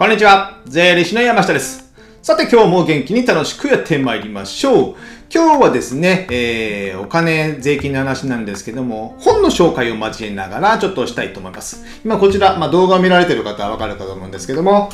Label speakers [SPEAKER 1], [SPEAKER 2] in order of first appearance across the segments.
[SPEAKER 1] こんにちは。税理士の山下です。さて今日も元気に楽しくやってまいりましょう。今日はですね、えー、お金、税金の話なんですけども、本の紹介を交えながらちょっとしたいと思います。今こちら、まあ、動画を見られている方はわかるかと思うんですけども、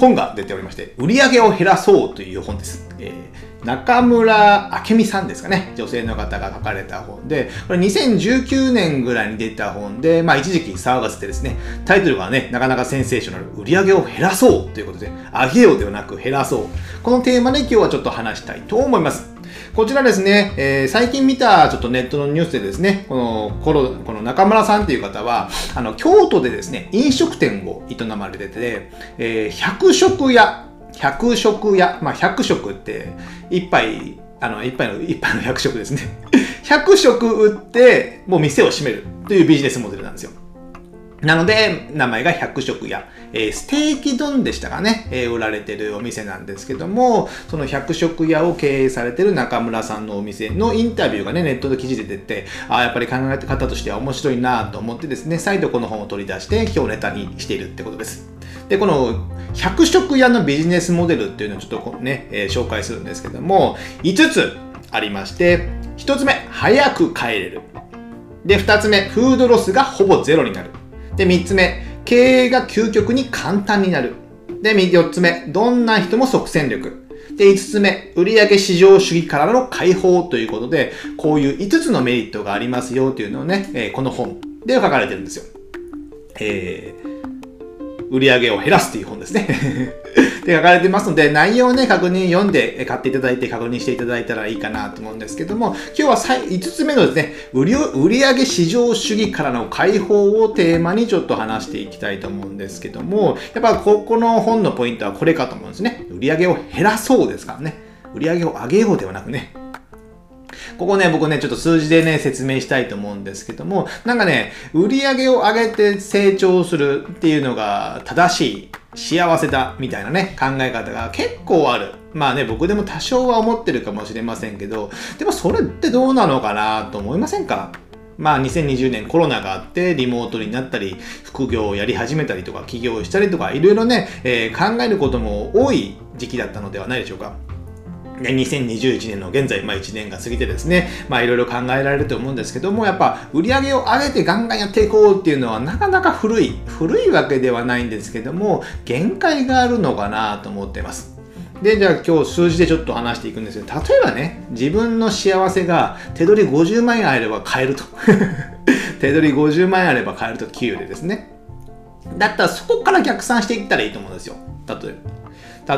[SPEAKER 1] 本が出ておりまして、売り上げを減らそうという本です。えー中村明美さんですかね。女性の方が書かれた本で、これ2019年ぐらいに出た本で、まあ一時期騒がせてですね、タイトルがね、なかなかセンセーショナル、売り上げを減らそうということで、上げようではなく減らそう。このテーマで今日はちょっと話したいと思います。こちらですね、えー最近見たちょっとネットのニュースでですね、このコロこの中村さんという方は、あの京都でですね、飲食店を営まれてて、えー百食屋、100食屋、まあ百食って、一杯、あの、一杯の、一杯の100食ですね。100食売って、もう店を閉めるというビジネスモデルなんですよ。なので、名前が100食屋。えーステーキ丼でしたかね、えー売られてるお店なんですけども、その100食屋を経営されてる中村さんのお店のインタビューがね、ネットで記事で出て、ああ、やっぱり考え方としては面白いなと思ってですね、再度この本を取り出して、今日ネタにしているってことです。で、この100食屋のビジネスモデルっていうのをちょっとね、えー紹介するんですけども、5つありまして、1つ目、早く帰れる。で、2つ目、フードロスがほぼゼロになる。で、3つ目、経営が究極に簡単になる。で、4つ目、どんな人も即戦力。で、5つ目、売上市場主義からの解放ということで、こういう5つのメリットがありますよというのをね、えこの本で書かれてるんですよ。えー売り上げを減らすという本ですね。で書かれてますので、内容をね、確認読んで買っていただいて確認していただいたらいいかなと思うんですけども、今日はさい5つ目のですね、売り売上市場主義からの解放をテーマにちょっと話していきたいと思うんですけども、やっぱここの本のポイントはこれかと思うんですね。売り上げを減らそうですからね。売り上げを上げようではなくね、ここね、僕ね、ちょっと数字でね、説明したいと思うんですけども、なんかね、売り上げを上げて成長するっていうのが正しい、幸せだ、みたいなね、考え方が結構ある。まあね、僕でも多少は思ってるかもしれませんけど、でもそれってどうなのかなと思いませんか？まあ2020年コロナがあってリモートになったり副業をやり始めたりとか起業したりとかいろいろね、えー考えることも多い時期だったのではないでしょうか。2021年の現在、まあ、1年が過ぎてですね、まあいろいろ考えられると思うんですけども、やっぱ売り上げを上げてガンガンやっていこうっていうのはなかなか古い、古いわけではないんですけども、限界があるのかなと思っています。で、じゃあ今日数字でちょっと話していくんですけど、例えばね、自分の幸せが手取り50万円あれば買えると。手取り50万円あれば買えると、給与でですね。だったらそこから逆算していったらいいと思うんですよ。例えば。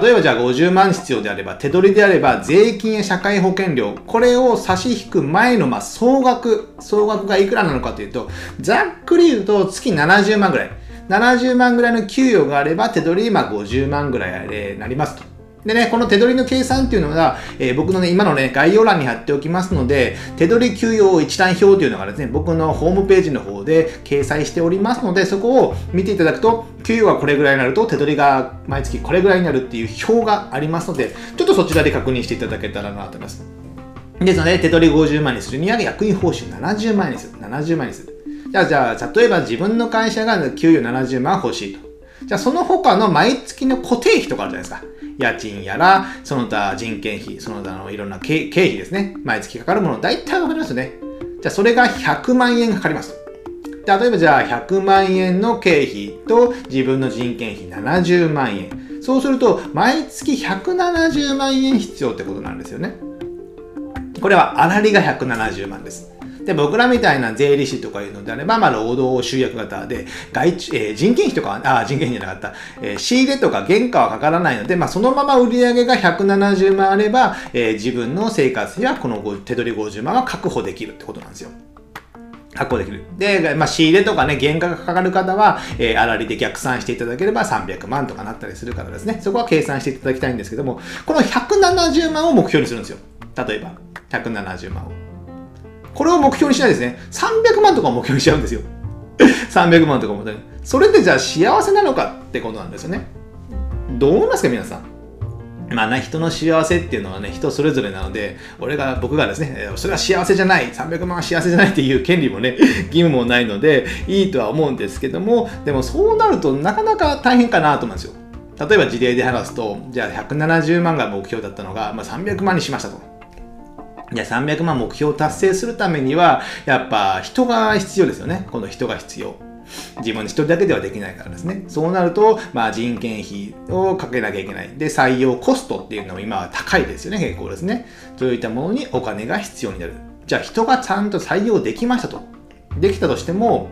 [SPEAKER 1] 例えばじゃあ50万必要であれば、手取りであれば税金や社会保険料、これを差し引く前のま総額、総額がいくらなのかというと、ざっくり言うと月70万ぐらい。70万ぐらいの給与があれば手取りまあ50万ぐらいになりますと。でね、この手取りの計算っていうのが、えー僕のね、今のね、概要欄に貼っておきますので、手取り給与一覧表というのがですね、僕のホームページの方で掲載しておりますので、そこを見ていただくと、給与がこれぐらいになると、手取りが毎月これぐらいになるっていう表がありますので、ちょっとそちらで確認していただけたらなと思います。ですので、手取り50万にするには役員報酬70万にする。70万にする。じゃあ、じゃあ、例えば自分の会社が給与70万欲しいと。じゃあ、その他の毎月の固定費とかあるじゃないですか。家賃やら、その他人件費、その他のいろんな経費ですね。毎月かかるもの、大体わかりますよね。じゃあ、それが100万円かかります。例えばじゃあ100万円の経費と自分の人件費70万円。そうすると毎月170万円必要ってことなんですよね。これは粗利が170万です。で、僕らみたいな税理士とかいうのであれば、まあ、労働集約型で、外注、えー人件費とかは、あ、人件費じゃなかった、えー仕入れとか原価はかからないので、まあ、そのまま売上が170万あれば、えー自分の生活やこの手取り50万は確保できるってことなんですよ。確保できる。で、まあ、仕入れとかね、原価がかかる方は、えー、粗利で逆算していただければ300万とかなったりするからですね、そこは計算していただきたいんですけども、この170万を目標にするんですよ。例えば、170万を。これを目標にしないですね。300万とかを目標にしちゃうんですよ。300万とかも。それでじゃあ幸せなのかってことなんですよね。どう思いますか、皆さん。まあね、人の幸せっていうのはね、人それぞれなので、俺が、僕がですね、それは幸せじゃない、300万は幸せじゃないっていう権利もね、義務もないので、いいとは思うんですけども、でもそうなるとなかなか大変かなと思うんですよ。例えば事例で話すと、じゃあ170万が目標だったのが、まあ、300万にしましたと。じゃあ300万目標を達成するためには、やっぱ人が必要ですよね。この人が必要。自分一人だけではできないからですね。そうなると、まあ人件費をかけなきゃいけない。で、採用コストっていうのも今は高いですよね、結構ですね。そういったものにお金が必要になる。じゃあ人がちゃんと採用できましたと。できたとしても、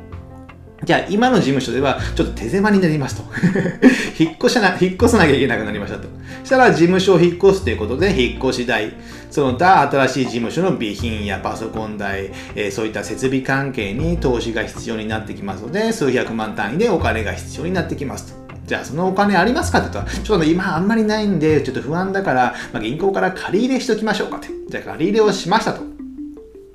[SPEAKER 1] じゃあ今の事務所ではちょっと手狭になりますと。引っ越しな、引っ越さなきゃいけなくなりましたと。したら事務所を引っ越すということで引っ越し代、その他新しい事務所の備品やパソコン代、えー、そういった設備関係に投資が必要になってきますので、数百万単位でお金が必要になってきますと。じゃあそのお金ありますかって言ったら、ちょっと今あんまりないんで、ちょっと不安だから、まあ、銀行から借り入れしておきましょうかって。じゃあ借り入れをしましたと。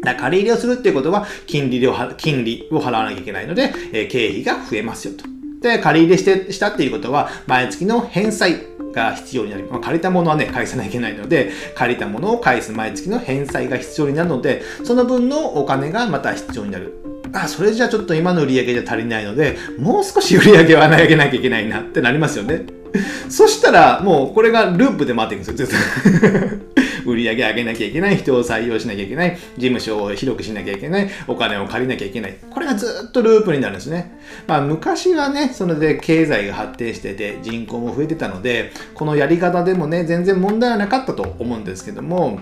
[SPEAKER 1] だ借り入れをするっていうことは、金利を金利を払わなきゃいけないので、え、経費が増えますよと。で、借り入れしてしたっていうことは、毎月の返済が必要になります。まあ、借りたものはね、返さなきゃいけないので、借りたものを返す毎月の返済が必要になるので、その分のお金がまた必要になる。あ、それじゃちょっと今の売り上げじゃ足りないので、もう少し売り上げは上げなきゃいけないなってなりますよね。そしたら、もうこれがループで回っていくんですよ、ずっと。売り上げ上げなきゃいけない、人を採用しなきゃいけない、事務所を広くしなきゃいけない、お金を借りなきゃいけない。これがずっとループになるんですね。まあ昔はね、それで経済が発展してて人口も増えてたので、このやり方でもね、全然問題はなかったと思うんですけども、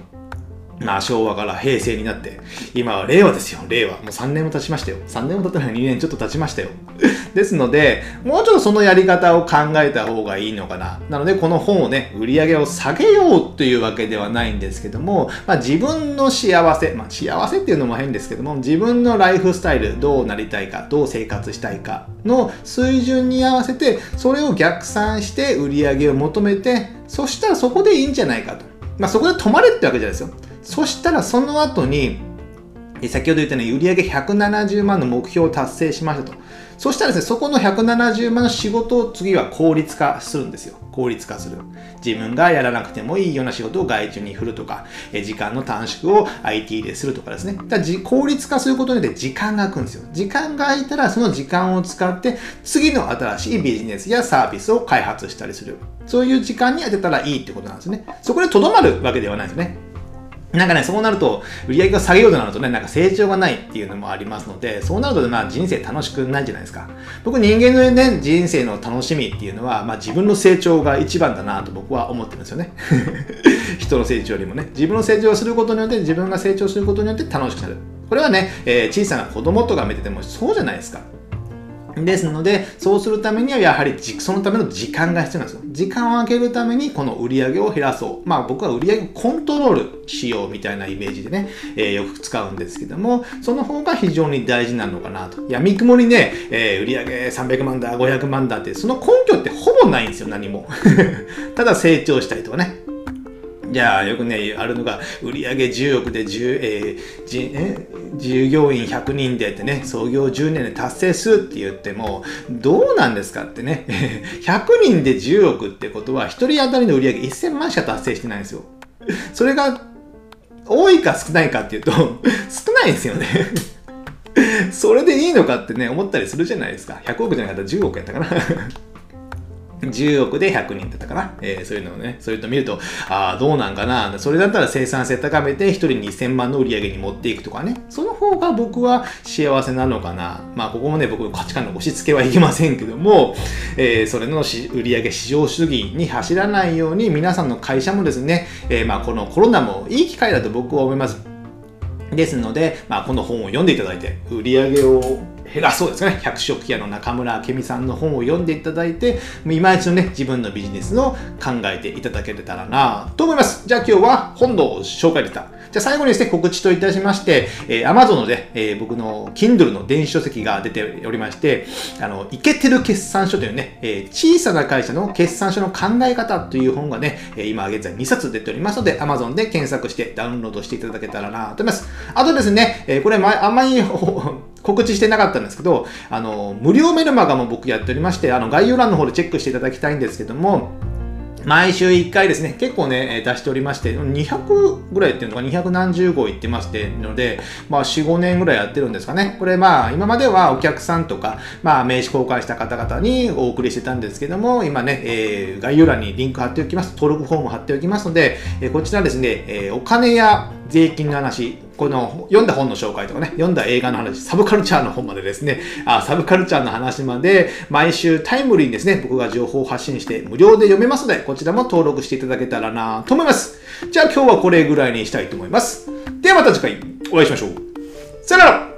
[SPEAKER 1] まあ昭和から平成になって、今は令和ですよ、令和。もう3年も経ちましたよ。3年も経ったのに2年ちょっと経ちましたよ。ですので、もうちょっとそのやり方を考えた方がいいのかな。なので、この本をね、売り上げを下げようというわけではないんですけども、まあ自分の幸せ、まあ幸せっていうのも変ですけども、自分のライフスタイル、どうなりたいか、どう生活したいかの水準に合わせて、それを逆算して売り上げを求めて、そしたらそこでいいんじゃないかと。まあそこで止まれってわけじゃないですよ。そしたらその後に、先ほど言ったように売上170万の目標を達成しましたと。そしたらですね、そこの170万の仕事を次は効率化するんですよ。効率化する。自分がやらなくてもいいような仕事を外注に振るとか、時間の短縮を IT でするとかですね。だ効率化することによって時間が空くんですよ。時間が空いたらその時間を使って次の新しいビジネスやサービスを開発したりする。そういう時間に当てたらいいってことなんですね。そこで留まるわけではないですね。なんかね、そうなると、売り上げが下げようとなるとね、なんか成長がないっていうのもありますので、そうなると、まあ人生楽しくないじゃないですか。僕人間のね、人生の楽しみっていうのは、まあ自分の成長が一番だなと僕は思ってるんですよね。人の成長よりもね、自分の成長をすることによって、自分が成長することによって楽しくなる。これはね、えー、小さな子供とか見ててもそうじゃないですか。ですので、そうするためにはやはりそのための時間が必要なんですよ。時間を空けるためにこの売り上げを減らそう。まあ僕は売り上げコントロールしようみたいなイメージでね、えー、よく使うんですけども、その方が非常に大事なのかなと。や、見くもりね、えー、売り上げ300万だ、500万だって、その根拠ってほぼないんですよ、何も。ただ成長したりとかね。じゃあよくね、あるのが、売上10億で10、えー、じえ従業員100人でってね、創業10年で達成するって言っても、どうなんですかってね、100人で10億ってことは、1人当たりの売上1000万しか達成してないんですよ。それが、多いか少ないかっていうと、少ないんですよね。それでいいのかってね、思ったりするじゃないですか。100億じゃなかったら10億やったかな。10億で100人だったかな。えー、そういうのをね、そういうの見ると、ああ、どうなんかな。それだったら生産性高めて1人2000万の売り上げに持っていくとかね。その方が僕は幸せなのかな。まあ、ここもね、僕の価値観の押し付けはいけませんけども、えー、それの売り上げ市場主義に走らないように、皆さんの会社もですね、えー、まあ、このコロナもいい機会だと僕は思います。ですので、まあ、この本を読んでいただいて、売り上げを減らそうですかね。百食屋の中村明美さんの本を読んでいただいて、今一度ね、自分のビジネスを考えていただけたらなと思います。じゃあ今日は本の紹介でした。じゃあ最後にですね、告知といたしまして、えー、Amazon ので、えー、僕の Kindle の電子書籍が出ておりまして、あの、イケてる決算書というね、えー、小さな会社の決算書の考え方という本がね、え今現在2冊出ておりますので、Amazon で検索してダウンロードしていただけたらなと思います。あとですね、えこれ、あんまり告知してなかったんですけど、あの、無料メルマガも僕やっておりまして、あの、概要欄の方でチェックしていただきたいんですけども、毎週1回ですね、結構ね、出しておりまして、200ぐらいっていうのか、200号いってましてので、まあ4、5年ぐらいやってるんですかね。これまあ、今まではお客さんとか、まあ名刺公開した方々にお送りしてたんですけども、今ね、えー、概要欄にリンク貼っておきます。登録フォーム貼っておきますので、えー、こちらですね、えー、お金や税金の話、この読んだ本の紹介とかね、読んだ映画の話、サブカルチャーの本までですね、あサブカルチャーの話まで、毎週タイムリーにですね、僕が情報を発信して無料で読めますので、こちらも登録していただけたらなと思います。じゃあ今日はこれぐらいにしたいと思います。ではまた次回お会いしましょう。さよなら